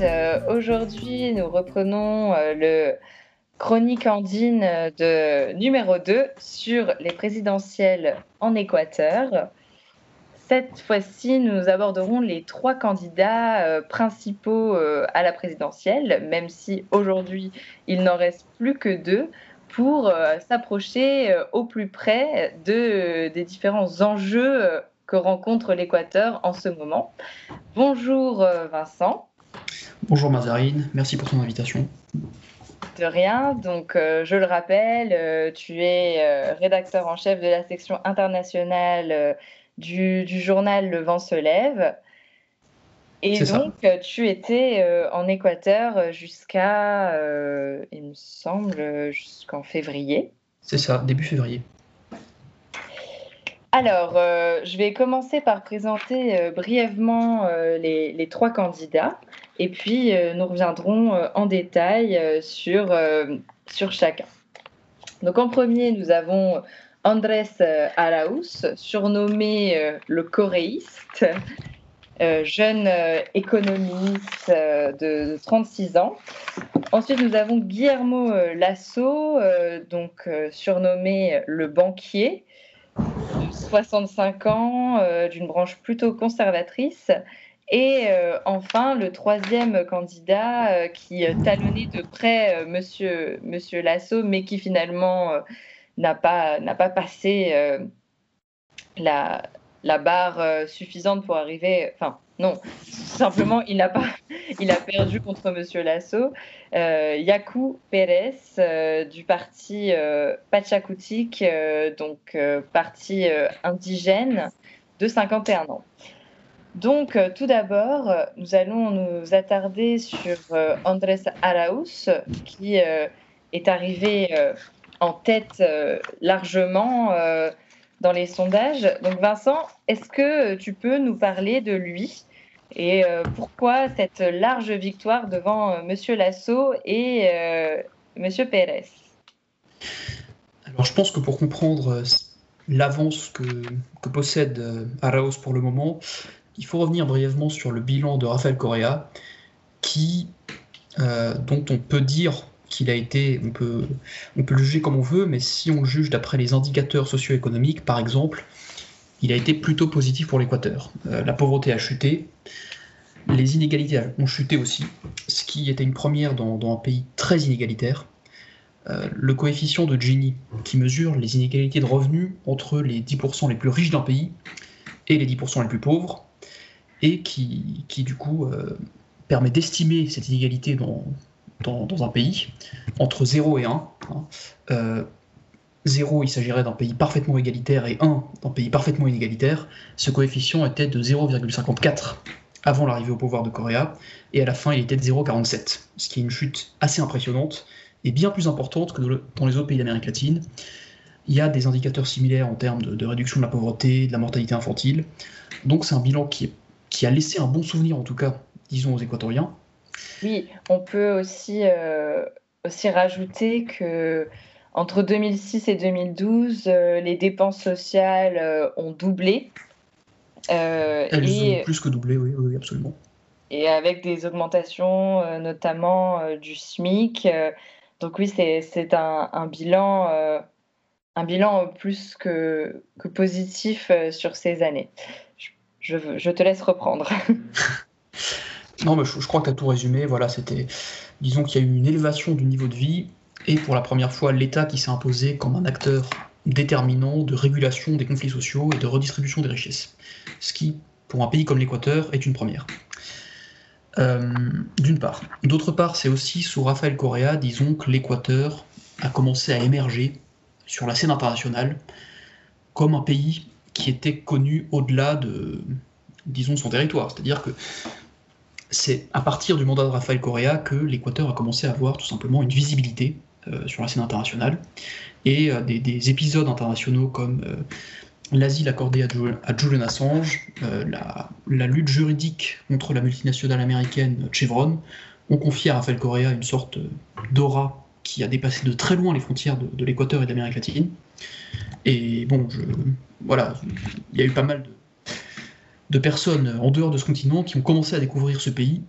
Euh, aujourd'hui, nous reprenons euh, le chronique andine de numéro 2 sur les présidentielles en Équateur. Cette fois-ci, nous aborderons les trois candidats euh, principaux à la présidentielle, même si aujourd'hui, il n'en reste plus que deux pour s'approcher au plus près de, des différents enjeux que rencontre l'Équateur en ce moment. Bonjour Vincent. Bonjour Mazarine, merci pour ton invitation. De rien, donc euh, je le rappelle, euh, tu es euh, rédacteur en chef de la section internationale du, journal Le Vent se lève. Et donc tu étais en Équateur jusqu'à, il me semble, jusqu'en février. C'est ça, début février. Alors, je vais commencer par présenter brièvement les, trois candidats. Et puis, euh, nous reviendrons euh, en détail euh, sur, sur chacun. Donc, en premier, nous avons Andrés Arauz, surnommé le coréiste, jeune économiste de, 36 ans. Ensuite, nous avons Guillermo Lasso, donc surnommé le banquier, de 65 ans, d'une branche plutôt conservatrice. Et euh, enfin, le troisième candidat euh, qui euh, talonnait de près monsieur, monsieur Lasso, mais qui finalement n'a pas, pas passé la, la, barre suffisante pour arriver. Enfin, non, simplement, il n'a pas, il a perdu contre monsieur Lasso. Yaku Pérez du parti Pachakutik, donc parti indigène de 51 ans. Donc, euh, tout d'abord, euh, nous allons nous attarder sur euh, Andrés Arauz, qui est arrivé en tête largement dans les sondages. Donc, Vincent, est-ce que tu peux nous parler de lui et pourquoi cette large victoire devant Monsieur Lasso et Monsieur Pérez? Alors, je pense que pour comprendre l'avance que, que, possède Arauz pour le moment, il faut revenir brièvement sur le bilan de Rafael Correa, qui, euh, dont on peut dire qu'il a été, on peut, le juger comme on veut, mais si on le juge d'après les indicateurs socio-économiques, par exemple, il a été plutôt positif pour l'Équateur. Euh, la pauvreté a chuté, les inégalités ont chuté aussi, ce qui était une première dans, un pays très inégalitaire. Euh, le coefficient de Gini, qui mesure les inégalités de revenus entre les 10% les plus riches d'un pays et les 10% les plus pauvres, et qui, qui du coup euh, permet d'estimer cette inégalité dans, dans, un pays entre 0 et 1. 0, hein. euh, il s'agirait d'un pays parfaitement égalitaire et 1 d'un pays parfaitement inégalitaire. Ce coefficient était de 0,54 avant l'arrivée au pouvoir de Corée, et à la fin il était de 0,47, ce qui est une chute assez impressionnante et bien plus importante que dans les autres pays d'Amérique latine. Il y a des indicateurs similaires en termes de réduction de la pauvreté, de la mortalité infantile. Donc c'est un bilan qui est qui a laissé un bon souvenir en tout cas, disons, aux Équatoriens. Oui, on peut aussi, euh, aussi rajouter que entre 2006 et 2012, euh, les dépenses sociales euh, ont doublé. Elles et, ont plus que doublé, oui, oui, absolument. Et avec des augmentations, notamment du SMIC. donc oui, c'est un, un, bilan, un bilan plus que, que positif sur ces années je, te laisse reprendre. non, mais je, crois que tu as tout résumé. Voilà, c'était. Disons qu'il y a eu une élévation du niveau de vie et pour la première fois, l'État qui s'est imposé comme un acteur déterminant de régulation des conflits sociaux et de redistribution des richesses. Ce qui, pour un pays comme l'Équateur, est une première. Euh, d'une part. D'autre part, c'est aussi sous Rafael Correa, disons que l'Équateur a commencé à émerger sur la scène internationale comme un pays qui était connu au-delà de, disons, son territoire. C'est-à-dire que c'est à partir du mandat de Rafael Correa que l'Équateur a commencé à avoir tout simplement une visibilité euh, sur la scène internationale. Et euh, des, épisodes internationaux comme euh, l'asile accordé à, Julian Assange, la, lutte juridique contre la multinationale américaine Chevron, ont confié à Rafael Correa une sorte d'aura qui a dépassé de très loin les frontières de, l'Équateur et de l'Amérique latine. Et bon, voilà, il y a eu pas mal de, personnes en dehors de ce continent qui ont commencé à découvrir ce pays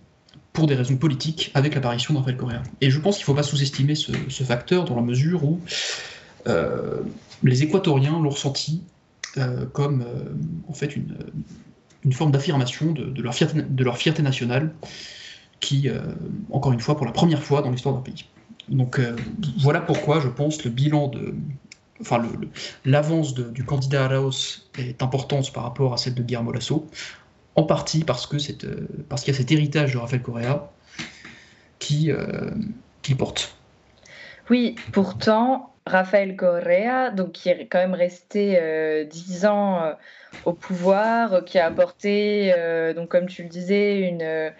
pour des raisons politiques avec l'apparition d'Rafael Correa. Et je pense qu'il ne faut pas sous-estimer ce, facteur dans la mesure où euh, les Équatoriens l'ont ressenti euh, comme en fait une, une forme d'affirmation de, leur fierté, de leur fierté nationale qui, encore une fois, pour la première fois dans l'histoire d'un pays. Donc voilà pourquoi je pense le bilan de, enfin l'avance du candidat Araos est importante par rapport à celle de Guillermo Lasso, en partie parce euh, qu'il y a cet héritage de Rafael Correa qui, euh, porte. Oui, pourtant, Rafael Correa, donc qui est quand même resté euh, dix ans au pouvoir, qui a apporté, donc comme tu le disais, une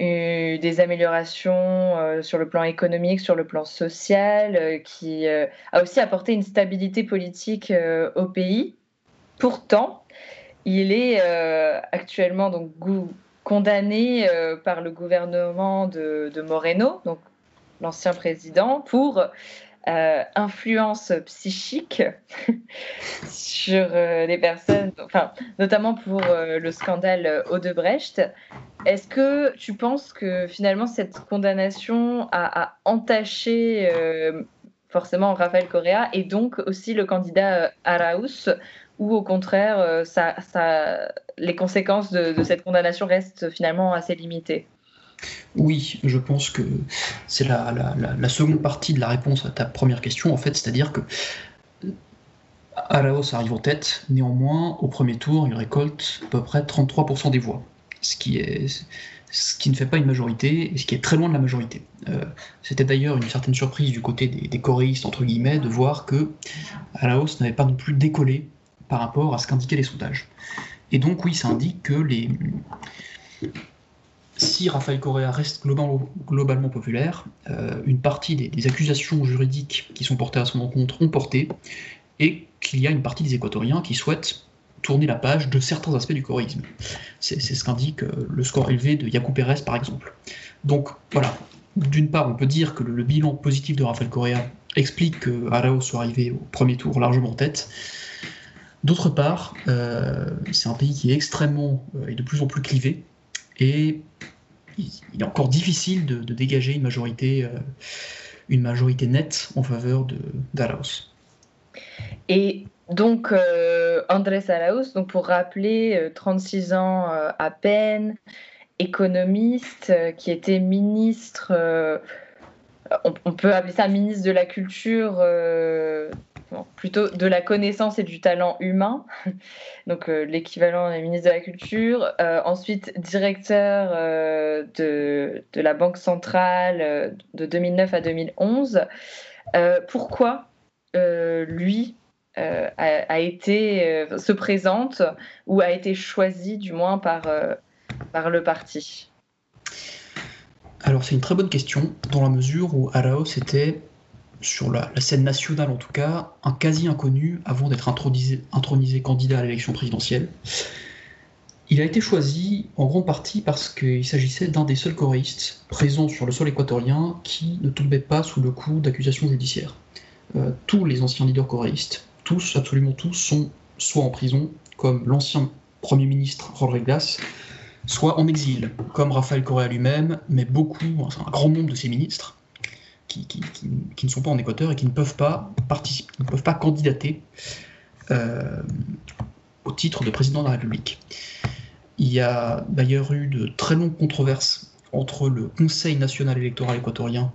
des améliorations euh, sur le plan économique, sur le plan social, euh, qui euh, a aussi apporté une stabilité politique au pays. Pourtant, il est actuellement donc condamné par le gouvernement de, de Moreno, donc l'ancien président, pour euh, influence psychique sur euh, les personnes, enfin, notamment pour euh, le scandale Odebrecht. Est-ce que tu penses que finalement cette condamnation a, entaché forcément Rafael Correa et donc aussi le candidat Arauz ou au contraire, les conséquences de cette condamnation restent finalement assez limitées? Oui, je pense que c'est la, seconde partie de la réponse à ta première question, en fait, c'est-à-dire que Araos arrive en tête, néanmoins, au premier tour, il récolte à peu près 33% des voix, ce qui, ne fait pas une majorité, et ce qui est très loin de la majorité. Euh, c'était d'ailleurs une certaine surprise du côté des, des entre guillemets, de voir que Araos n'avait pas non plus décollé par rapport à ce qu'indiquaient les sondages. Et donc, oui, ça indique que les si Rafael Correa reste globalement, populaire, euh, une partie des, accusations juridiques qui sont portées à son encontre ont porté, et qu'il y a une partie des Équatoriens qui souhaitent tourner la page de certains aspects du coréisme. C'est ce qu'indique euh, le score élevé de Yacu Pérez, par exemple. Donc voilà, d'une part, on peut dire que le, bilan positif de Rafael Correa explique que Arao soit arrivé au premier tour largement en tête. D'autre part, euh, c'est un pays qui est extrêmement et de plus en plus clivé, et il est encore difficile de, dégager une majorité, euh, une majorité nette en faveur de. Et donc, euh, Andrés Arauz, donc pour rappeler, 36 euh, ans à peine, économiste, qui était ministre, on, peut appeler ça ministre de la Culture plutôt de la connaissance et du talent humain, donc euh, l'équivalent des ministre de la Culture. Euh, ensuite, directeur euh, de, la Banque centrale de 2009 à 2011. pourquoi lui a, été, se présente ou a été choisi du moins par, par le parti? Alors c'est une très bonne question, dans la mesure où Araos était sur la, scène nationale en tout cas, un quasi inconnu avant d'être intronisé, candidat à l'élection présidentielle. Il a été choisi en grande partie parce qu'il s'agissait d'un des seuls choréistes présents sur le sol équatorien qui ne tombait pas sous le coup d'accusations judiciaires. Euh, tous les anciens leaders choréistes, tous, absolument tous, sont soit en prison, comme l'ancien Premier ministre Glass, soit en exil, comme Rafael Correa lui-même, mais beaucoup, un grand nombre de ses ministres, qui, ne sont pas en Équateur et qui ne peuvent pas participer, ne peuvent pas candidater euh, au titre de président de la République. Il y a d'ailleurs eu de très longues controverses entre le Conseil national électoral équatorien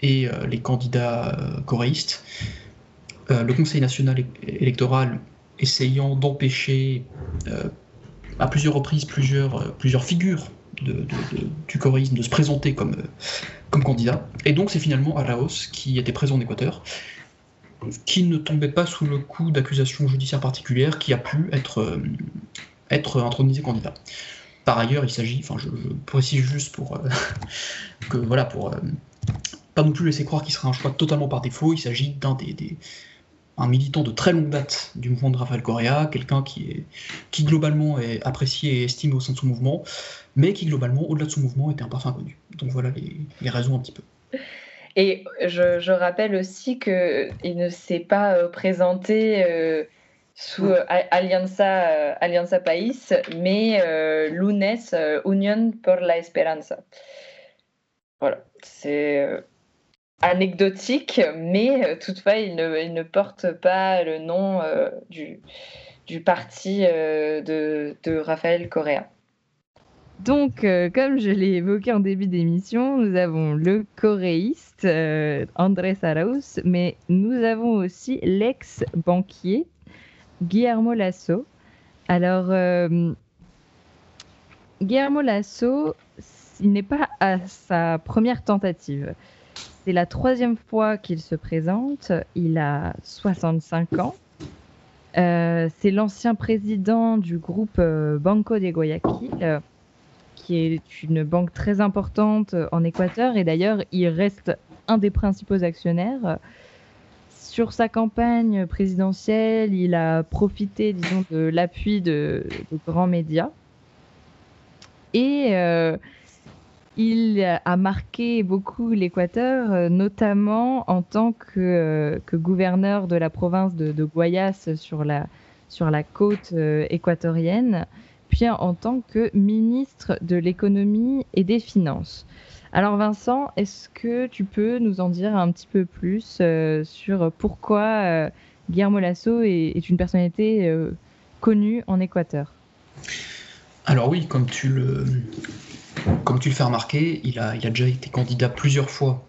et euh, les candidats euh, coréistes. le Conseil national électoral essayant d'empêcher à plusieurs reprises plusieurs, figures du chorisme de se présenter comme, comme candidat. Et donc c'est finalement Araos qui était présent en Équateur, qui ne tombait pas sous le coup d'accusations judiciaires particulières, qui a pu être, euh, intronisé candidat. Par ailleurs, il s'agit, enfin je, précise juste pour euh, que voilà, pour euh, pas non plus laisser croire qu'il sera un choix totalement par défaut, il s'agit d'un des, militant de très longue date du mouvement de Rafael Correa, quelqu'un qui, qui globalement est apprécié et estimé au sein de son mouvement, mais qui globalement, au-delà de son mouvement, était un parfum inconnu. Donc voilà les, raisons un petit peu. Et je, rappelle aussi qu'il ne s'est pas euh, présenté euh, sous euh, Alianza, Alianza País, mais Lunes, Union por la Esperanza. Voilà, c'est anecdotique, mais toutefois, il ne, il ne, porte pas le nom du, du parti de, de Raphaël Correa. Donc, euh, comme je l'ai évoqué en début d'émission, nous avons le choréiste euh, Andrés mais nous avons aussi l'ex-banquier Guillermo Lasso. Alors, euh, Guillermo Lasso, il n'est pas à sa première tentative. C'est la troisième fois qu'il se présente. Il a 65 ans. c'est l'ancien président du groupe Banco de Guayaquil qui est une banque très importante en Équateur. Et d'ailleurs, il reste un des principaux actionnaires. Sur sa campagne présidentielle, il a profité, disons, de l'appui de, grands médias. Et euh, il a marqué beaucoup l'Équateur, notamment en tant que, gouverneur de la province de, de Guayas sur la, sur la côte euh, équatorienne puis en tant que ministre de l'économie et des finances. Alors Vincent, est-ce que tu peux nous en dire un petit peu plus euh, sur pourquoi euh, Guillermo Lasso est, une personnalité euh, connue en Équateur? Alors oui, comme tu le, comme tu fais remarquer, il a, il a déjà été candidat plusieurs fois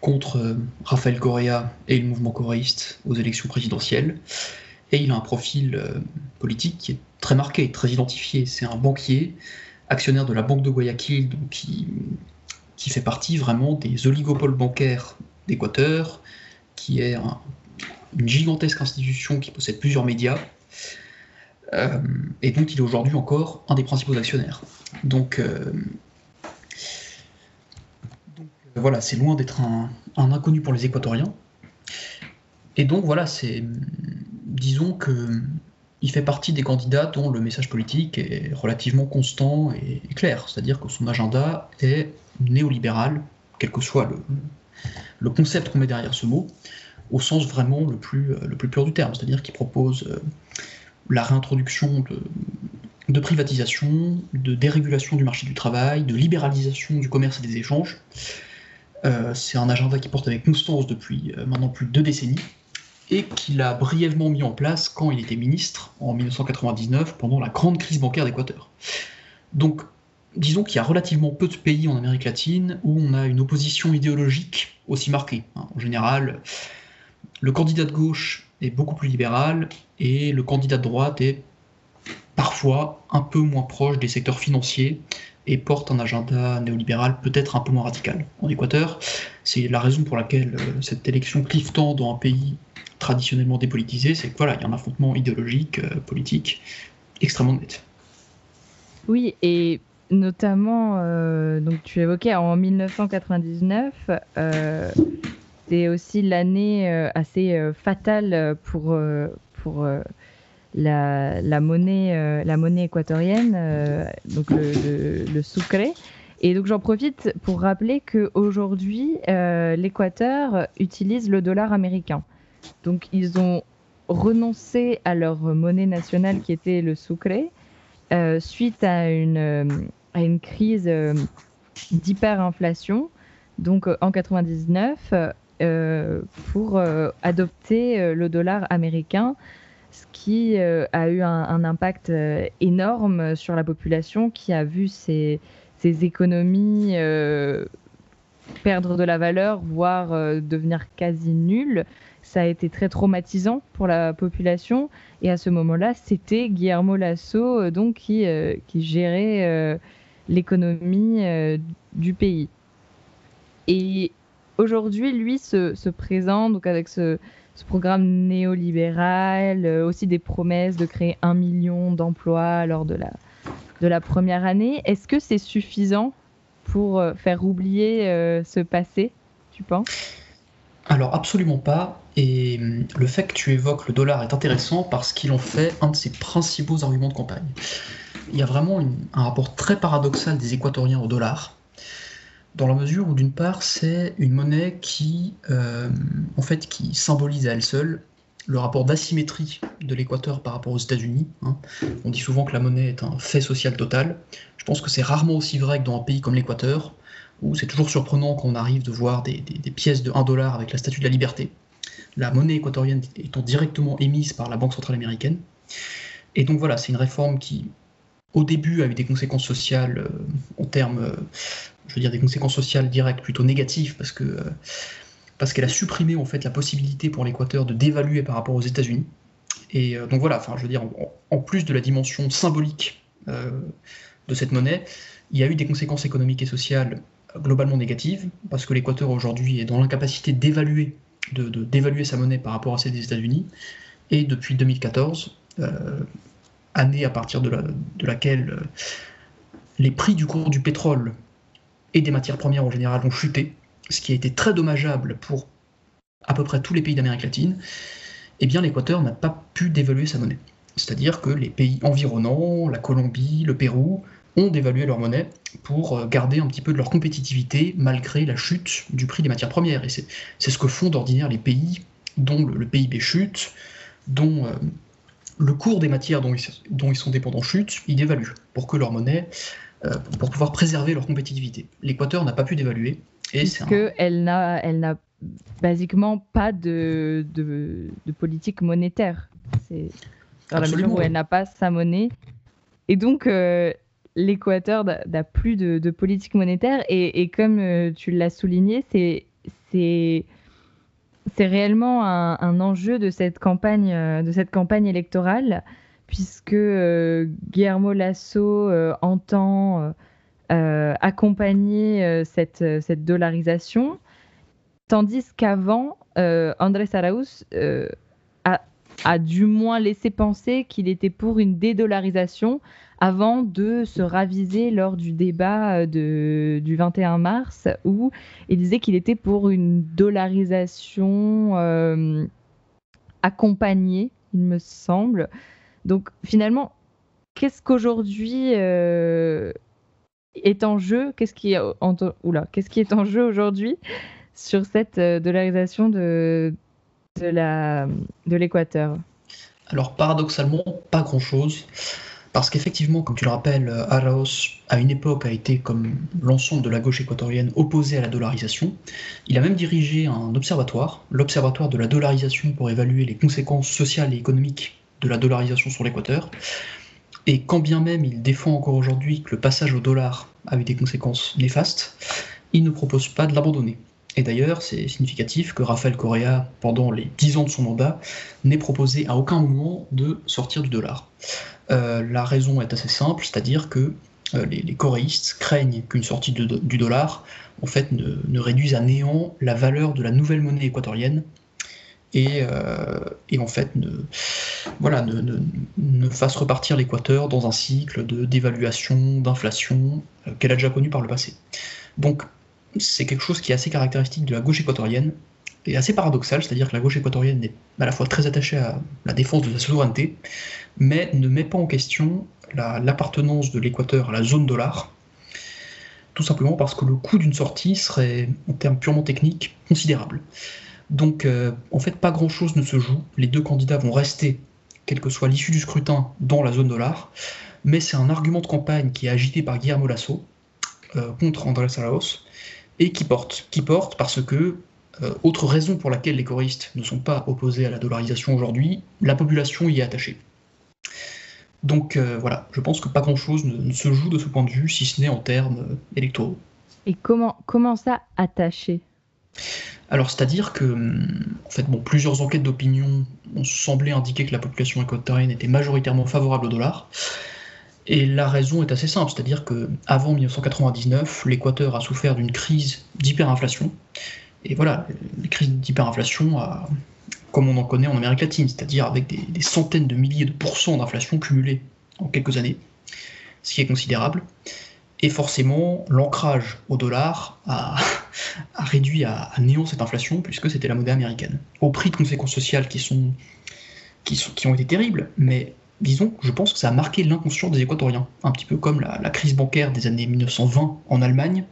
contre Rafael Correa et le mouvement coréiste aux élections présidentielles. Et il a un profil politique qui est très marqué, très identifié. C'est un banquier, actionnaire de la Banque de Guayaquil, qui, fait partie vraiment des oligopoles bancaires d'Équateur, qui est une gigantesque institution qui possède plusieurs médias. Euh, et donc il est aujourd'hui encore un des principaux actionnaires. Donc, euh, voilà, c'est loin d'être un, inconnu pour les Équatoriens. Et donc voilà, c'est disons que il fait partie des candidats dont le message politique est relativement constant et, clair, c'est-à-dire que son agenda est néolibéral, quel que soit le, concept qu'on met derrière ce mot, au sens vraiment le plus, le plus pur du terme, c'est-à-dire qu'il propose euh, la réintroduction de, privatisation, de dérégulation du marché du travail, de libéralisation du commerce et des échanges. Euh, c'est un agenda qui porte avec constance depuis euh, maintenant plus de deux décennies et qu'il a brièvement mis en place quand il était ministre en 1999 pendant la grande crise bancaire d'Équateur. Donc, disons qu'il y a relativement peu de pays en Amérique latine où on a une opposition idéologique aussi marquée. Hein. En général, le candidat de gauche est beaucoup plus libéral et le candidat de droite est parfois un peu moins proche des secteurs financiers et porte un agenda néolibéral peut-être un peu moins radical. En Équateur, c'est la raison pour laquelle euh, cette élection clive tant dans un pays traditionnellement dépolitisé, c'est que voilà, il y a un affrontement idéologique, euh, politique extrêmement net. Oui, et notamment, euh, donc tu évoquais en 1999, euh, c'est aussi l'année assez fatale pour, pour la, la, monnaie, la monnaie équatorienne, donc le, le, sucre. Et donc j'en profite pour rappeler qu'aujourd'hui, l'Équateur utilise le dollar américain. Donc ils ont renoncé à leur monnaie nationale qui était le sucre euh, suite à une, euh, crise euh, d'hyperinflation, donc en 99, pour adopter le dollar américain, ce qui a eu un, impact énorme sur la population qui a vu ses, ses économies perdre de la valeur, voire devenir quasi nulles ça a été très traumatisant pour la population. Et à ce moment-là, c'était Guillermo Lasso euh, donc qui, euh, gérait euh, l'économie du pays. Et aujourd'hui, lui se, se, présente donc avec ce, programme néolibéral, aussi des promesses de créer un million d'emplois lors de la première année. Est-ce que c'est suffisant pour faire oublier ce passé, tu penses? Alors absolument pas. Et hum, le fait que tu évoques le dollar est intéressant parce qu'il en fait un de ses principaux arguments de campagne. Il y a vraiment un rapport très paradoxal des équatoriens au dollar, dans la mesure où d'une part c'est une monnaie qui, euh, en fait, qui symbolise à elle seule le rapport d'asymétrie de l'Équateur par rapport aux États-Unis. Hein. On dit souvent que la monnaie est un fait social total. Je pense que c'est rarement aussi vrai que dans un pays comme l'Équateur, où c'est toujours surprenant quand on arrive de voir des, pièces de 1 dollar avec la statue de la liberté, la monnaie équatorienne étant directement émise par la Banque centrale américaine. Et donc voilà, c'est une réforme qui, au début, a eu des conséquences sociales euh, en termes, euh, je veux dire, des conséquences sociales directes plutôt négatives, parce que euh, parce qu'elle a supprimé en fait la possibilité pour l'Équateur de dévaluer par rapport aux États-Unis. Et donc voilà, enfin, je veux dire, en, plus de la dimension symbolique de cette monnaie, il y a eu des conséquences économiques et sociales globalement négatives, parce que l'Équateur aujourd'hui est dans l'incapacité d'évaluer, de, d'évaluer sa monnaie par rapport à celle des États-Unis. Et depuis 2014, euh, année à partir de, laquelle euh, les prix du cours du pétrole et des matières premières en général ont chuté, ce qui a été très dommageable pour à peu près tous les pays d'Amérique latine, eh bien l'Équateur n'a pas pu dévaluer sa monnaie. C'est-à-dire que les pays environnants, la Colombie, le Pérou, ont dévalué leur monnaie pour euh, garder un petit peu de leur compétitivité malgré la chute du prix des matières premières. Et c'est ce que font d'ordinaire les pays dont le, PIB chute, dont le cours des matières dont ils, sont dépendants chute, ils dévaluent pour que leur monnaie, euh, pour pouvoir préserver leur compétitivité. L'Équateur n'a pas pu dévaluer. Et c'est elle n'a, elle n'a basiquement pas de, de, politique monétaire. C'est dans la mesure où elle n'a pas sa monnaie. Et donc, euh, l'Équateur n'a plus de, politique monétaire. Et, comme euh, tu l'as souligné, c'est, réellement un, enjeu de cette campagne, euh, de cette campagne électorale, puisque euh, Guillermo Lasso entend accompagner cette, cette, dollarisation, tandis qu'avant, Andrés Arauz a, a, du moins laissé penser qu'il était pour une dédollarisation avant de se raviser lors du débat euh, du 21 mars où il disait qu'il était pour une dollarisation euh, accompagnée, il me semble. Donc finalement, qu'est-ce qu'aujourd'hui euh, est en jeu? Qu'est-ce qui qu'est-ce qui est en jeu aujourd'hui sur cette dollarisation de de l'Équateur? Alors paradoxalement, pas grand-chose. Parce qu'effectivement, comme tu le rappelles, Araos, à une époque, a été, comme l'ensemble de la gauche équatorienne, opposé à la dollarisation. Il a même dirigé un observatoire, l'Observatoire de la dollarisation, pour évaluer les conséquences sociales et économiques de la dollarisation sur l'Équateur. Et quand bien même il défend encore aujourd'hui que le passage au dollar a eu des conséquences néfastes, il ne propose pas de l'abandonner. Et d'ailleurs, c'est significatif que Rafael Correa, pendant les dix ans de son mandat, n'ait proposé à aucun moment de sortir du dollar. Euh, la raison est assez simple, c'est-à-dire que euh, les, coréistes craignent qu'une sortie du dollar en fait ne, réduise à néant la valeur de la nouvelle monnaie équatorienne et, euh, en fait ne, voilà, ne, fasse repartir l'Équateur dans un cycle de dévaluation, d'inflation qu'elle a déjà connu par le passé. Donc c'est quelque chose qui est assez caractéristique de la gauche équatorienne et assez paradoxal, c'est-à-dire que la gauche équatorienne est à la fois très attachée à la défense de sa souveraineté, mais ne met pas en question l'appartenance de l'Équateur à la zone dollar, tout simplement parce que le coût d'une sortie serait, en termes purement techniques, considérable. Donc, euh, en fait, pas grand-chose ne se joue. Les deux candidats vont rester, quelle que soit l'issue du scrutin, dans la zone dollar, mais c'est un argument de campagne qui est agité par Guillermo Lasso euh, contre Andrés Arauz et qui porte. Qui porte parce que euh, autre raison pour laquelle les choristes ne sont pas opposés à la dollarisation aujourd'hui, la population y est attachée. Donc euh, voilà, je pense que pas grand-chose ne, se joue de ce point de vue, si ce n'est en termes euh, électoraux. Et comment, comment ça attaché? Alors, c'est-à-dire que, hum, en fait, bon, plusieurs enquêtes d'opinion ont semblé indiquer que la population équatorienne était majoritairement favorable au dollar. Et la raison est assez simple, c'est-à-dire que avant 1999, l'Équateur a souffert d'une crise d'hyperinflation et voilà, les crises d'hyperinflation, comme on en connaît en Amérique latine, c'est-à-dire avec des, centaines de milliers de pourcents d'inflation cumulés en quelques années, ce qui est considérable. Et forcément, l'ancrage au dollar a, réduit à, néant cette inflation, puisque c'était la monnaie américaine. Au prix de conséquences sociales qui, sont, qui, ont été terribles, mais disons, je pense que ça a marqué l'inconscient des Équatoriens, un petit peu comme la, crise bancaire des années 1920 en Allemagne,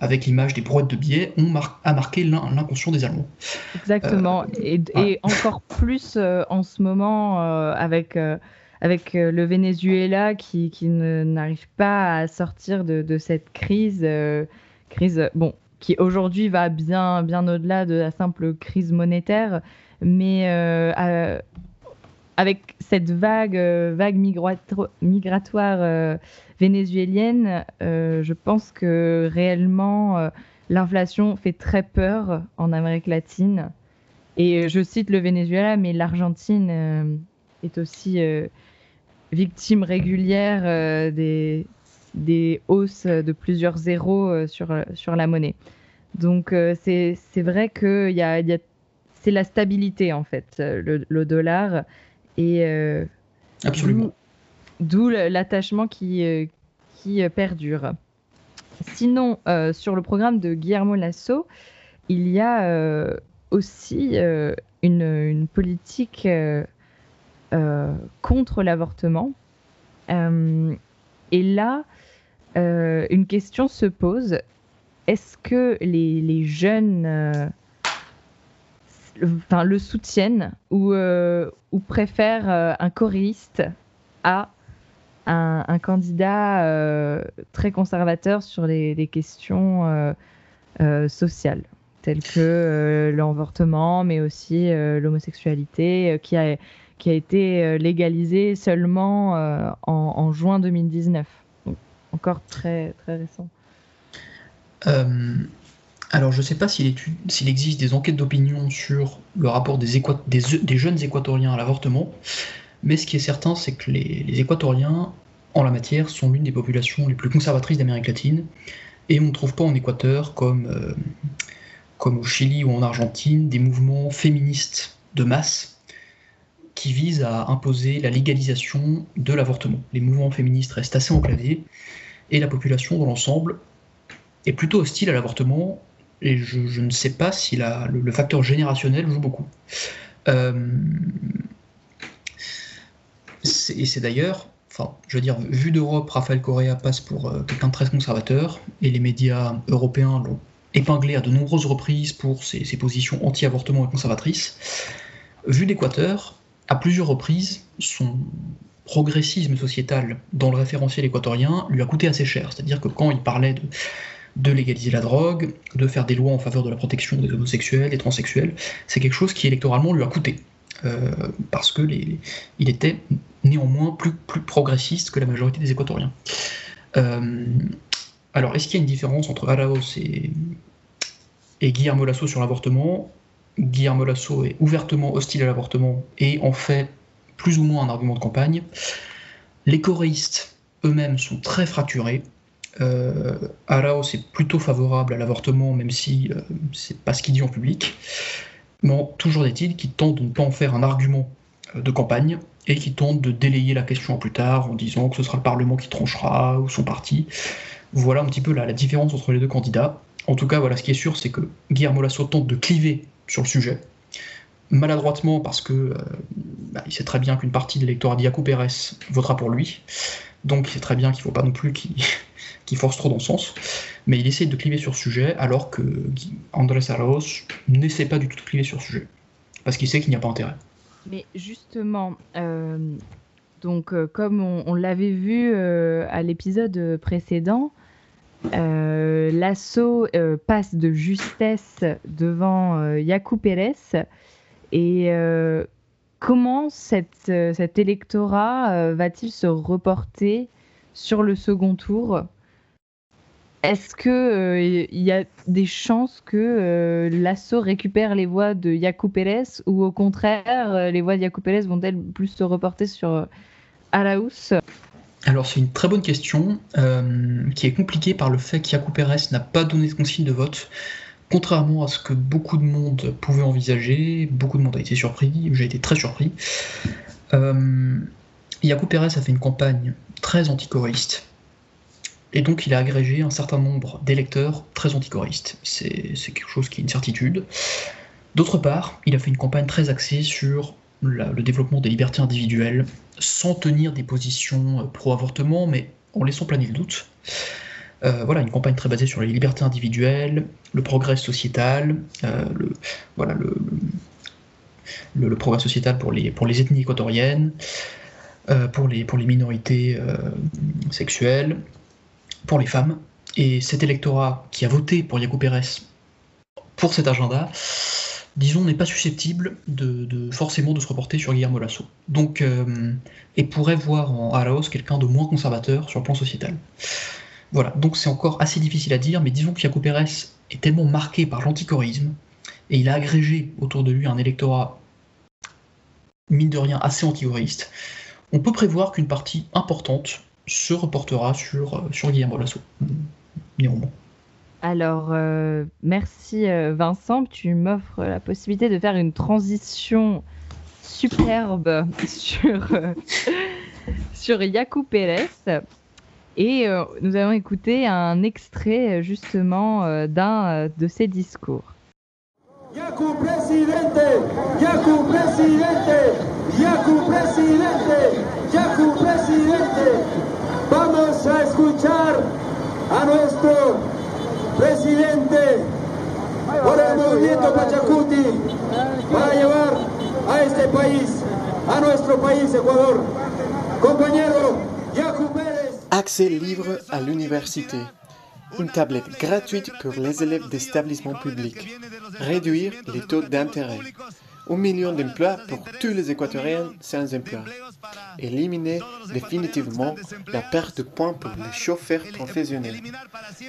avec l'image des brouettes de billets, ont a marqué l'inconscient des Allemands. Exactement, euh, et, encore plus euh, en ce moment euh, avec, avec le Venezuela qui, qui n'arrive pas à sortir de, cette crise crise, bon, qui aujourd'hui va bien, bien au-delà de la simple crise monétaire, mais avec cette vague, vague migratoire vénézuélienne, je pense que réellement l'inflation fait très peur en Amérique latine. Et je cite le Venezuela, mais l'Argentine est aussi victime régulière euh, des, hausses de plusieurs zéros euh, sur, la monnaie. Donc euh, c'est vrai que c'est la stabilité en fait, le dollar. Et Absolument. D'où l'attachement qui, qui perdure. Sinon, sur le programme de Guillermo Lasso, il y a aussi une, une, politique euh, contre l'avortement. Euh, et là, euh, une question se pose. Est-ce que les, jeunes enfin, le soutiennent ou, ou préfèrent un choréiste à un, candidat très conservateur sur les, questions sociales telles que l'avortement, mais aussi l'homosexualité, qui a été euh, légalisé seulement euh, en, juin 2019. Donc, encore très, très récent. Euh, alors, je ne sais pas s'il, existe des enquêtes d'opinion sur le rapport des, jeunes équatoriens à l'avortement, mais ce qui est certain, c'est que les, équatoriens, en la matière, sont l'une des populations les plus conservatrices d'Amérique latine, et on ne trouve pas en Équateur, comme, comme au Chili ou en Argentine, des mouvements féministes de masse qui vise à imposer la légalisation de l'avortement. Les mouvements féministes restent assez enclavés et la population dans l'ensemble est plutôt hostile à l'avortement et je, ne sais pas si le, facteur générationnel joue beaucoup. Euh, et c'est d'ailleurs, enfin, je veux dire, vu d'Europe, Raphaël Correa passe pour euh, quelqu'un de très conservateur et les médias européens l'ont épinglé à de nombreuses reprises pour ses, ses positions anti-avortement et conservatrices. Vu d'Équateur, à plusieurs reprises, son progressisme sociétal dans le référentiel équatorien lui a coûté assez cher. C'est-à-dire que quand il parlait de, légaliser la drogue, de faire des lois en faveur de la protection des homosexuels, des transsexuels, c'est quelque chose qui électoralement lui a coûté. Euh, parce que il était néanmoins plus, progressiste que la majorité des équatoriens. Euh, alors, est-ce qu'il y a une différence entre Araos et, et Guillermo Lasso sur l'avortement? Guillermo Lasso est ouvertement hostile à l'avortement et en fait plus ou moins un argument de campagne. Les choréistes eux-mêmes sont très fracturés. Euh, Araos est plutôt favorable à l'avortement, même si euh, c'est pas ce qu'il dit en public. Mais toujours est-il qu'il tente de ne pas en faire un argument euh, de campagne et qui tente de délayer la question plus tard en disant que ce sera le Parlement qui tranchera ou son parti. Voilà un petit peu la, différence entre les deux candidats. En tout cas, voilà, ce qui est sûr, c'est que Guillermo Lasso tente de cliver sur le sujet. Maladroitement parce que euh, bah, il sait très bien qu'une partie de l'électorat d'Iaco Pérez votera pour lui. Donc il sait très bien qu'il ne faut pas non plus qu'il force trop dans le sens. Mais il essaie de cliver sur ce sujet alors que Andrés Arauz n'essaie pas du tout de cliver sur ce sujet. Parce qu'il sait qu'il n'y a pas intérêt. Mais justement, euh, donc euh, comme on l'avait vu à l'épisode précédent, euh, l'assaut euh, passe de justesse devant euh, Yaku Pérez. Et comment cet électorat va-t-il se reporter sur le second tour? Est-ce qu'il il y a des chances que l'assaut récupère les voix de Yaku Pérez ou au contraire, les voix de Yaku Pérez vont-elles plus se reporter sur Araous alors c'est une très bonne question euh, qui est compliquée par le fait qu'Yaku Pérez n'a pas donné de consigne de vote, contrairement à ce que beaucoup de monde pouvait envisager. Beaucoup de monde a été surpris, j'ai été très surpris. Euh, Yaku Pérez a fait une campagne très anticoréiste. Et donc il a agrégé un certain nombre d'électeurs très anticoréistes. C'est quelque chose qui est une certitude. D'autre part, il a fait une campagne très axée sur le développement des libertés individuelles, sans tenir des positions euh, pro-avortement, mais en laissant planer le doute. Euh, voilà, une campagne très basée sur les libertés individuelles, le progrès sociétal, euh, le, voilà, le, progrès sociétal pour les, pour les ethnies équatoriennes, pour, les, pour les minorités sexuelles, pour les femmes, Et cet électorat qui a voté pour Yacoub Pérez pour cet agenda, disons, n'est pas susceptible de, forcément de se reporter sur Guillermo Lasso. Donc, euh, et pourrait voir en Arauz quelqu'un de moins conservateur sur le plan sociétal. Voilà, donc c'est encore assez difficile à dire, mais disons que Yacoub Pérez est tellement marqué par l'anticorisme, et il a agrégé autour de lui un électorat, mine de rien, assez anticoriste, on peut prévoir qu'une partie importante se reportera sur, euh, sur Guillermo Lasso, néanmoins. Alors, euh, merci euh, Vincent, tu m'offres la possibilité de faire une transition superbe sur, sur Yacoub Pérez. Et nous allons écouter un extrait justement d'un de ses discours. Yaku presidente, Yaku presidente, Yaku presidente, Yaku presidente. Vamos a escuchar a nuestro presidente por el movimiento Pachacuti para llevar a este país, a nuestro país, Ecuador. Compañero Yaku Pérez. Accès libre à l'université. Une tablette gratuite pour les élèves d'établissements publics. Réduire les taux d'intérêt. Un million d'emplois pour tous les Équatoriens sans emploi. Éliminer définitivement la perte de points pour les chauffeurs professionnels.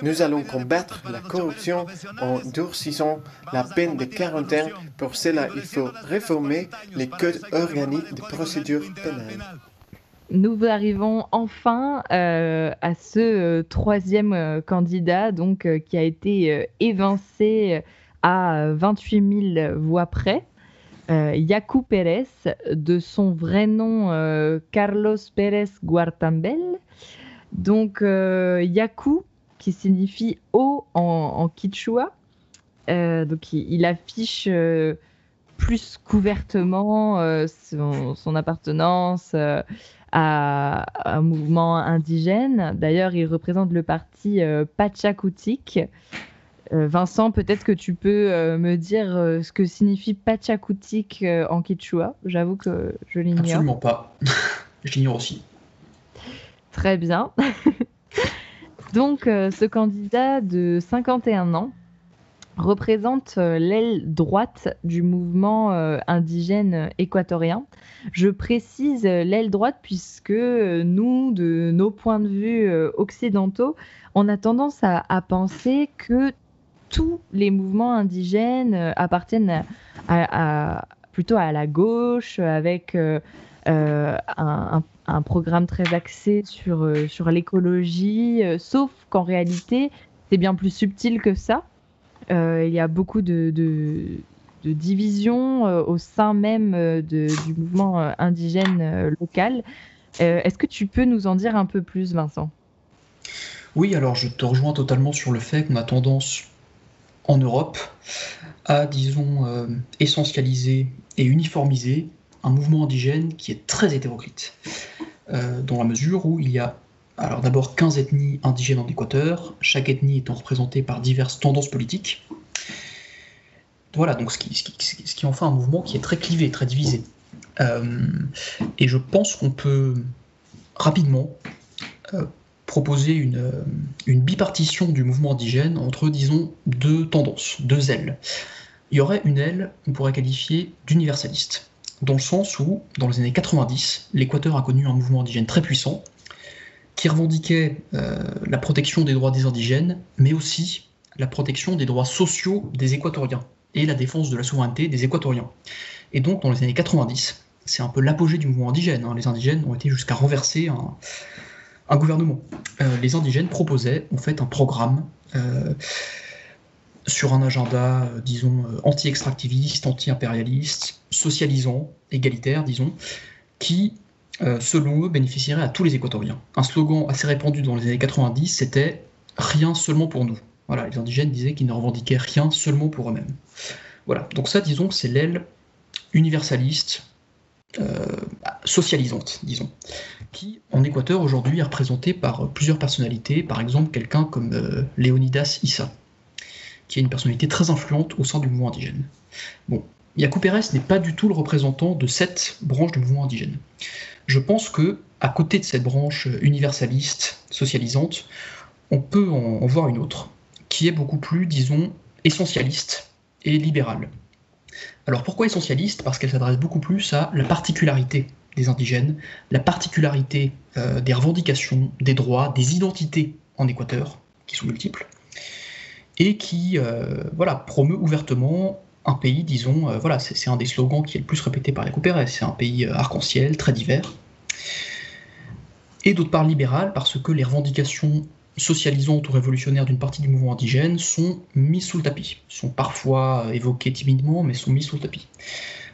Nous allons combattre la corruption en durcissant la peine de quarantaine. Pour cela, il faut réformer les codes organiques de procédure pénale nous arrivons enfin euh, à ce euh, troisième euh, candidat donc, qui a été évincé à 28 000 voix près. Yacu Pérez, de son vrai nom Carlos Pérez Guartambel. Donc Yacu, qui signifie haut en, quichua. donc il, affiche plus couvertement son, appartenance à un mouvement indigène. D'ailleurs, il représente le parti euh, Pachakutik. Euh, Vincent, peut-être que tu peux euh, me dire ce que signifie Pachakutik en Quichua. J'avoue que je l'ignore. Absolument pas. je l'ignore aussi. Très bien. Donc, ce candidat de 51 ans représente l'aile droite du mouvement indigène équatorien. Je précise l'aile droite puisque nous, de nos points de vue euh, occidentaux, on a tendance à, penser que tous les mouvements indigènes euh, appartiennent plutôt à la gauche, avec euh, un, programme très axé sur, l'écologie, sauf qu'en réalité, c'est bien plus subtil que ça. il y a beaucoup de, de euh, au sein même euh, du mouvement euh, indigène local. Est-ce que tu peux nous en dire un peu plus, Vincent? Oui, alors je te rejoins totalement sur le fait qu'on a tendance en Europe à, disons, essentialiser et uniformiser un mouvement indigène qui est très hétéroclite, dans la mesure où il y a alors d'abord 15 ethnies indigènes en Équateur, chaque ethnie étant représentée par diverses tendances politiques, voilà, donc ce qui, ce, qui, un mouvement qui est très clivé, très divisé. Euh, et je pense qu'on peut rapidement euh, proposer une, une, bipartition du mouvement indigène entre, disons, deux tendances, deux ailes. Il y aurait une aile qu'on pourrait qualifier d'universaliste, dans le sens où, dans les années 90, l'Équateur a connu un mouvement indigène très puissant, qui revendiquait euh, la protection des droits des indigènes, mais aussi la protection des droits sociaux des Équatoriens et la défense de la souveraineté des Équatoriens. Et donc, dans les années 90, c'est un peu l'apogée du mouvement indigène. Hein. Les indigènes ont été jusqu'à renverser un, gouvernement. Euh, les indigènes proposaient en fait un programme euh, sur un agenda, euh, disons, anti-extractiviste, anti-impérialiste, socialisant, égalitaire, disons, qui, selon eux, bénéficierait à tous les Équatoriens. Un slogan assez répandu dans les années 90, c'était Rien seulement pour nous. Voilà, les indigènes disaient qu'ils ne revendiquaient rien seulement pour eux-mêmes. Voilà, donc ça, disons, c'est l'aile universaliste, socialisante, disons, qui en Équateur aujourd'hui est représentée par plusieurs personnalités, par exemple quelqu'un comme euh, Léonidas Issa, qui est une personnalité très influente au sein du mouvement indigène. Bon, Yacoub Pérez n'est pas du tout le représentant de cette branche du mouvement indigène. Je pense que, à côté de cette branche universaliste, socialisante, on peut en, voir une autre, qui est beaucoup plus, disons, essentialiste et libérale. Alors pourquoi essentialiste? Parce qu'elle s'adresse beaucoup plus à la particularité des indigènes, la particularité euh, des revendications, des droits, des identités en Équateur, qui sont multiples, et qui euh, voilà, promeut ouvertement un pays, disons, euh, voilà, c'est un des slogans qui est le plus répété par les coopérés, c'est un pays arc-en-ciel, très divers, et d'autre part libéral, parce que les revendications socialisantes ou révolutionnaires d'une partie du mouvement indigène sont mises sous le tapis, sont parfois évoquées timidement, mais sont mises sous le tapis.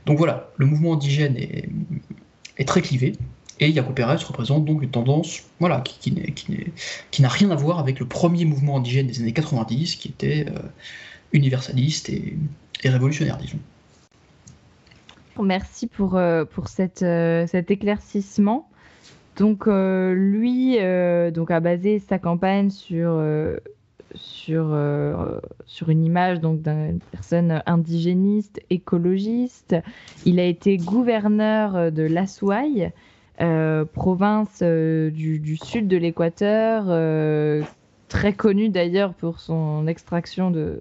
Donc voilà, le mouvement indigène est, très clivé, et Yaco Pérez représente donc une tendance voilà, qui, n'a rien à voir avec le premier mouvement indigène des années 90, qui était euh, universaliste et, révolutionnaire, disons. Merci pour, euh, pour euh, cet éclaircissement. Donc lui donc a basé sa campagne sur, sur, sur une image d'une personne indigéniste, écologiste. Il a été gouverneur de l'Asouaï, euh, province euh, du, sud de l'Équateur, euh, très connue d'ailleurs pour son extraction de,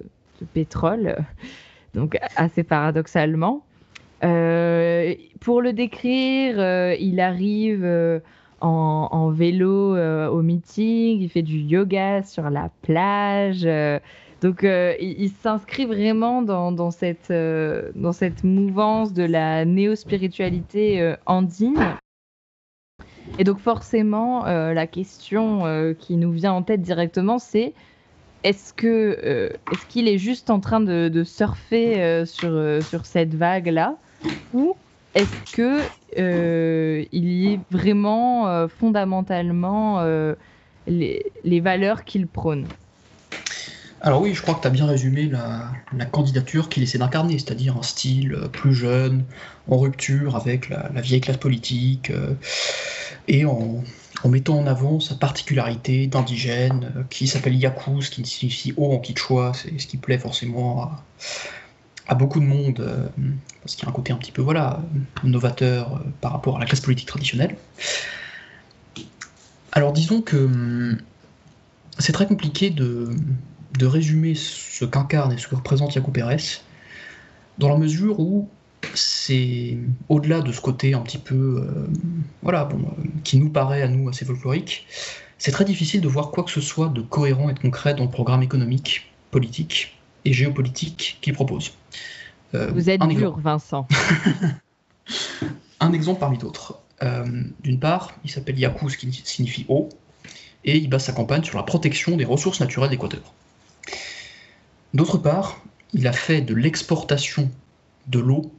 pétrole, donc assez paradoxalement. pour le décrire, il arrive en, vélo au meeting, il fait du yoga sur la plage. donc, il, s'inscrit vraiment dans, cette, mouvance de la néo-spiritualité andine. Et donc forcément, euh, la question euh, qui nous vient en tête directement, c'est euh, est-ce qu'il est juste en train de, surfer sur, sur cette vague là, ou est-ce que il y est vraiment fondamentalement les, les, valeurs qu'il prône? Alors oui, je crois que tu as bien résumé la, candidature qu'il essaie d'incarner, c'est-à-dire un style plus jeune, en rupture avec la, vieille classe politique, et en, mettant en avant sa particularité d'indigène, euh, qui s'appelle Yaku, qui signifie haut en quichua, c'est ce qui plaît forcément à, beaucoup de monde, euh, parce qu'il y a un côté un petit peu voilà, novateur euh, par rapport à la classe politique traditionnelle. Alors disons que hum, c'est très compliqué de, de résumer ce qu'incarne et ce que représente Yaku Pérez, dans la mesure où c'est au-delà de ce côté un petit peu, euh, voilà, bon, qui nous paraît à nous assez folklorique, c'est très difficile de voir quoi que ce soit de cohérent et de concret dans le programme économique, politique et géopolitique qu'il propose. Euh, Vous êtes dur, Vincent. un exemple parmi d'autres. D'une part, il s'appelle Yaku, ce qui signifie eau, et il base sa campagne sur la protection des ressources naturelles d'Équateur. D'autre part, il a fait de l'exportation de l'eau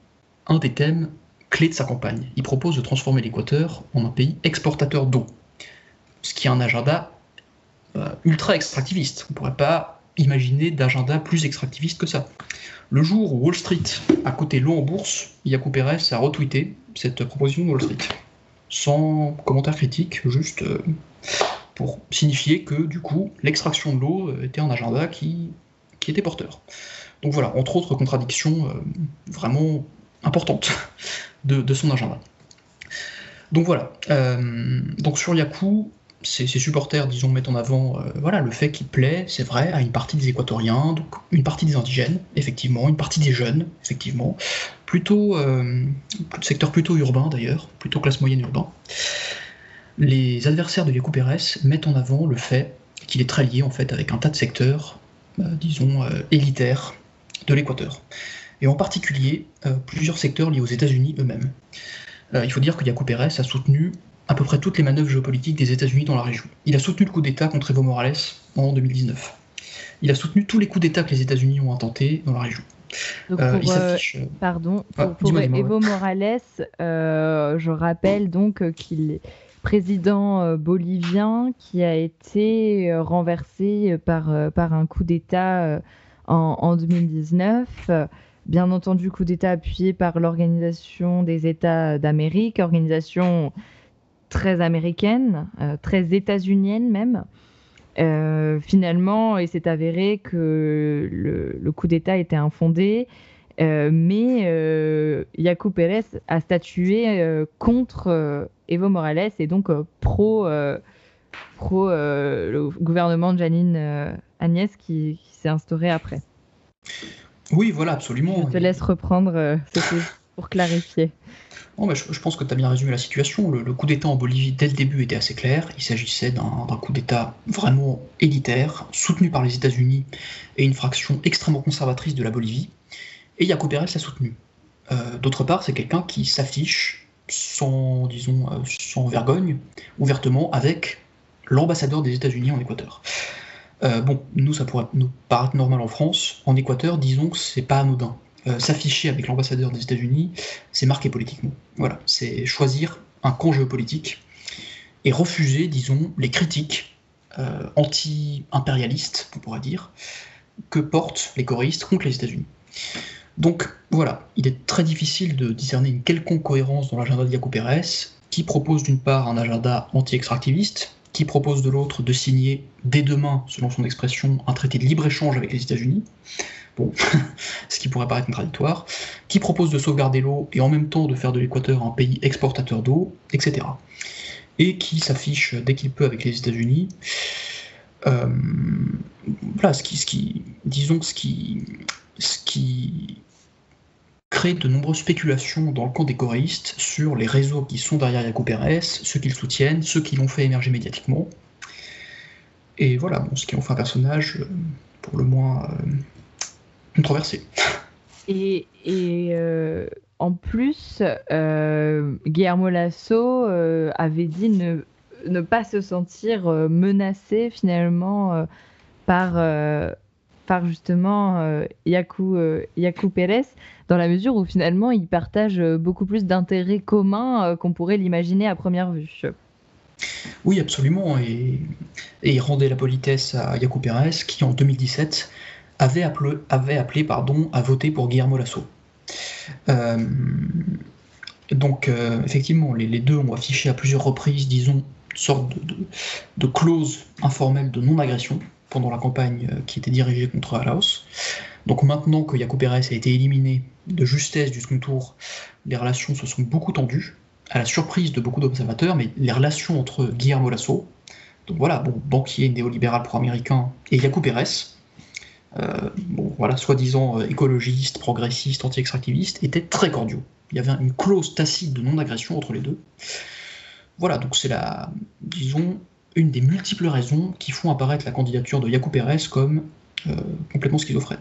un des thèmes clés de sa campagne. Il propose de transformer l'Équateur en un pays exportateur d'eau, ce qui est un agenda euh, ultra extractiviste. On ne pourrait pas imaginer d'agenda plus extractiviste que ça. Le jour où Wall Street a coté l'eau en bourse, Yacoub Pérez a retweeté cette proposition de Wall Street, sans commentaire critique, juste euh, pour signifier que du coup l'extraction de l'eau euh, était un agenda qui, était porteur. Donc voilà, entre autres contradictions vraiment importante de, son agenda. Donc voilà. Euh, donc sur Yaku, ses, supporters, disons, mettent en avant euh, voilà, le fait qu'il plaît, c'est vrai, à une partie des Équatoriens, donc une partie des indigènes, effectivement, une partie des jeunes, effectivement, plutôt euh, secteur plutôt urbain d'ailleurs, plutôt classe moyenne urbain. Les adversaires de Yaku Pérez mettent en avant le fait qu'il est très lié en fait avec un tas de secteurs, disons, élitaires de l'Équateur et en particulier euh, plusieurs secteurs liés aux États-Unis eux-mêmes. Euh, il faut dire que Yacoub Pérez a soutenu à peu près toutes les manœuvres géopolitiques des États-Unis dans la région. Il a soutenu le coup d'État contre Evo Morales en 2019. Il a soutenu tous les coups d'État que les États-Unis ont intentés dans la région. Donc euh, pardon, pour, Evo Morales, je rappelle donc qu'il est président bolivien qui a été renversé par, par un coup d'État en, en, 2019. Bien entendu, coup d'État appuyé par l'Organisation des États d'Amérique, organisation très américaine, euh, très états-unienne même. Euh, finalement, il s'est avéré que le, coup d'État était infondé, euh, mais Yacoub Pérez a statué contre Evo Morales et donc pro pro le gouvernement de Janine Agnès qui, s'est instauré après. Oui, voilà, absolument. Je te laisse reprendre pour clarifier. Bah, je, pense que tu as bien résumé la situation. Le, coup d'État en Bolivie, dès le début, était assez clair. Il s'agissait d'un coup d'État vraiment élitaire, soutenu par les États-Unis et une fraction extrêmement conservatrice de la Bolivie. Et Yaco Pérez l'a soutenu. Euh, d'autre part, c'est quelqu'un qui s'affiche sans, disons, euh, sans vergogne, ouvertement, avec l'ambassadeur des États-Unis en Équateur. Euh, bon, nous, ça pourrait nous paraître normal en France. En Équateur, disons que c'est pas anodin. Euh, s'afficher avec l'ambassadeur des États-Unis, c'est marqué politiquement. Voilà, c'est choisir un camp géopolitique et refuser, disons, les critiques euh, anti-impérialistes, on pourrait dire, que portent les choristes contre les États-Unis. Donc voilà, il est très difficile de discerner une quelconque cohérence dans l'agenda de Yaco Pérez, qui propose d'une part un agenda anti-extractiviste, qui propose de l'autre de signer dès demain, selon son expression, un traité de libre-échange avec les États-Unis, bon, ce qui pourrait paraître contradictoire, qui propose de sauvegarder l'eau et en même temps de faire de l'Équateur un pays exportateur d'eau, etc. Et qui s'affiche dès qu'il peut avec les États-Unis. Euh, voilà, ce qui, disons ce qui, ce qui crée de nombreuses spéculations dans le camp des choristes sur les réseaux qui sont derrière Yaco Pérez, ceux qui le soutiennent, ceux qui l'ont fait émerger médiatiquement. Et voilà, bon, ce qui en fait un personnage euh, pour le moins euh, controversé. Et, et euh, en plus, euh, Guillermo Lasso euh, avait dit ne, ne, pas se sentir menacé finalement par, par justement Yaku, Yaku Pérez, dans la mesure où finalement il partage beaucoup plus d'intérêts communs qu'on pourrait l'imaginer à première vue. Oui, absolument. Et, et, il rendait la politesse à Yaku Pérez, qui en 2017 avait appelé, avait appelé pardon, à voter pour Guillermo Lasso. Euh, donc, euh, effectivement, les, deux ont affiché à plusieurs reprises, disons, une sorte de, clause informelle de non-agression pendant la campagne euh, qui était dirigée contre Laos. Donc maintenant que Yaco Pérez a été éliminé de justesse du second tour, les relations se sont beaucoup tendues, à la surprise de beaucoup d'observateurs, mais les relations entre Guillermo Lasso, donc voilà, bon, banquier néolibéral pro-américain, et Yaco Pérez, bon, voilà, soi-disant euh, écologistes, progressistes, anti-extractivistes, étaient très cordiaux. Il y avait une clause tacite de non-agression entre les deux. Voilà, donc c'est la, disons, une des multiples raisons qui font apparaître la candidature de Yacoub Pérez comme euh, complètement schizophrène.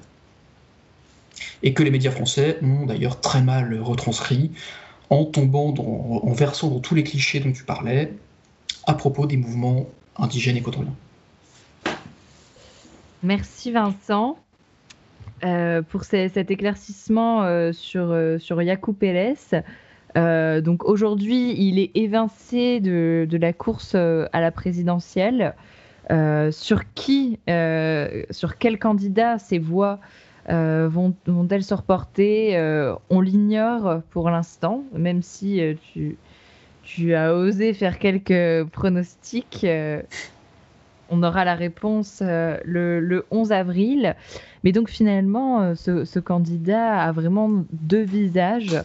Et que les médias français ont d'ailleurs très mal retranscrit en tombant dans, en versant dans tous les clichés dont tu parlais à propos des mouvements indigènes équatoriens. Merci Vincent euh, pour cet éclaircissement euh, sur, euh, sur Pérez. donc aujourd'hui, il est évincé de, la course à la présidentielle. sur qui, sur quel candidat ces voix vont, elles se reporter On l'ignore pour l'instant, même si tu, tu, as osé faire quelques pronostics on aura la réponse euh, le, 11 avril. Mais donc finalement, euh, ce, candidat a vraiment deux visages.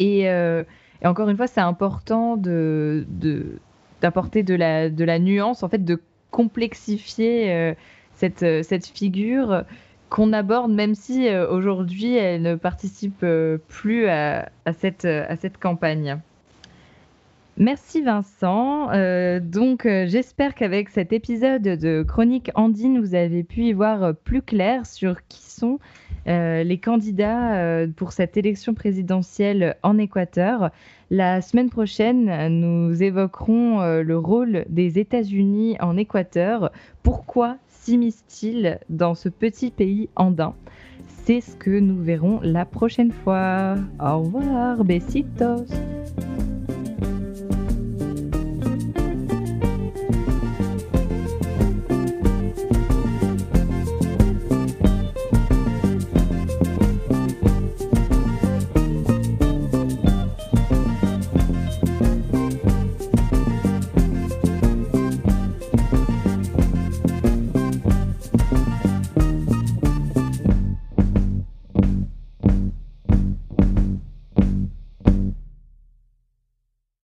Euh, et, encore une fois, c'est important d'apporter de, la, nuance, en fait, de complexifier cette, figure qu'on aborde, même si aujourd'hui elle ne participe plus à cette campagne. Merci Vincent. Euh, donc euh, j'espère qu'avec cet épisode de Chronique Andine, vous avez pu y voir plus clair sur qui sont euh, les candidats pour cette élection présidentielle en Équateur. La semaine prochaine, nous évoquerons le rôle des États-Unis en Équateur. Pourquoi s'immiscent-ils dans ce petit pays andin? C'est ce que nous verrons la prochaine fois. Au revoir, besitos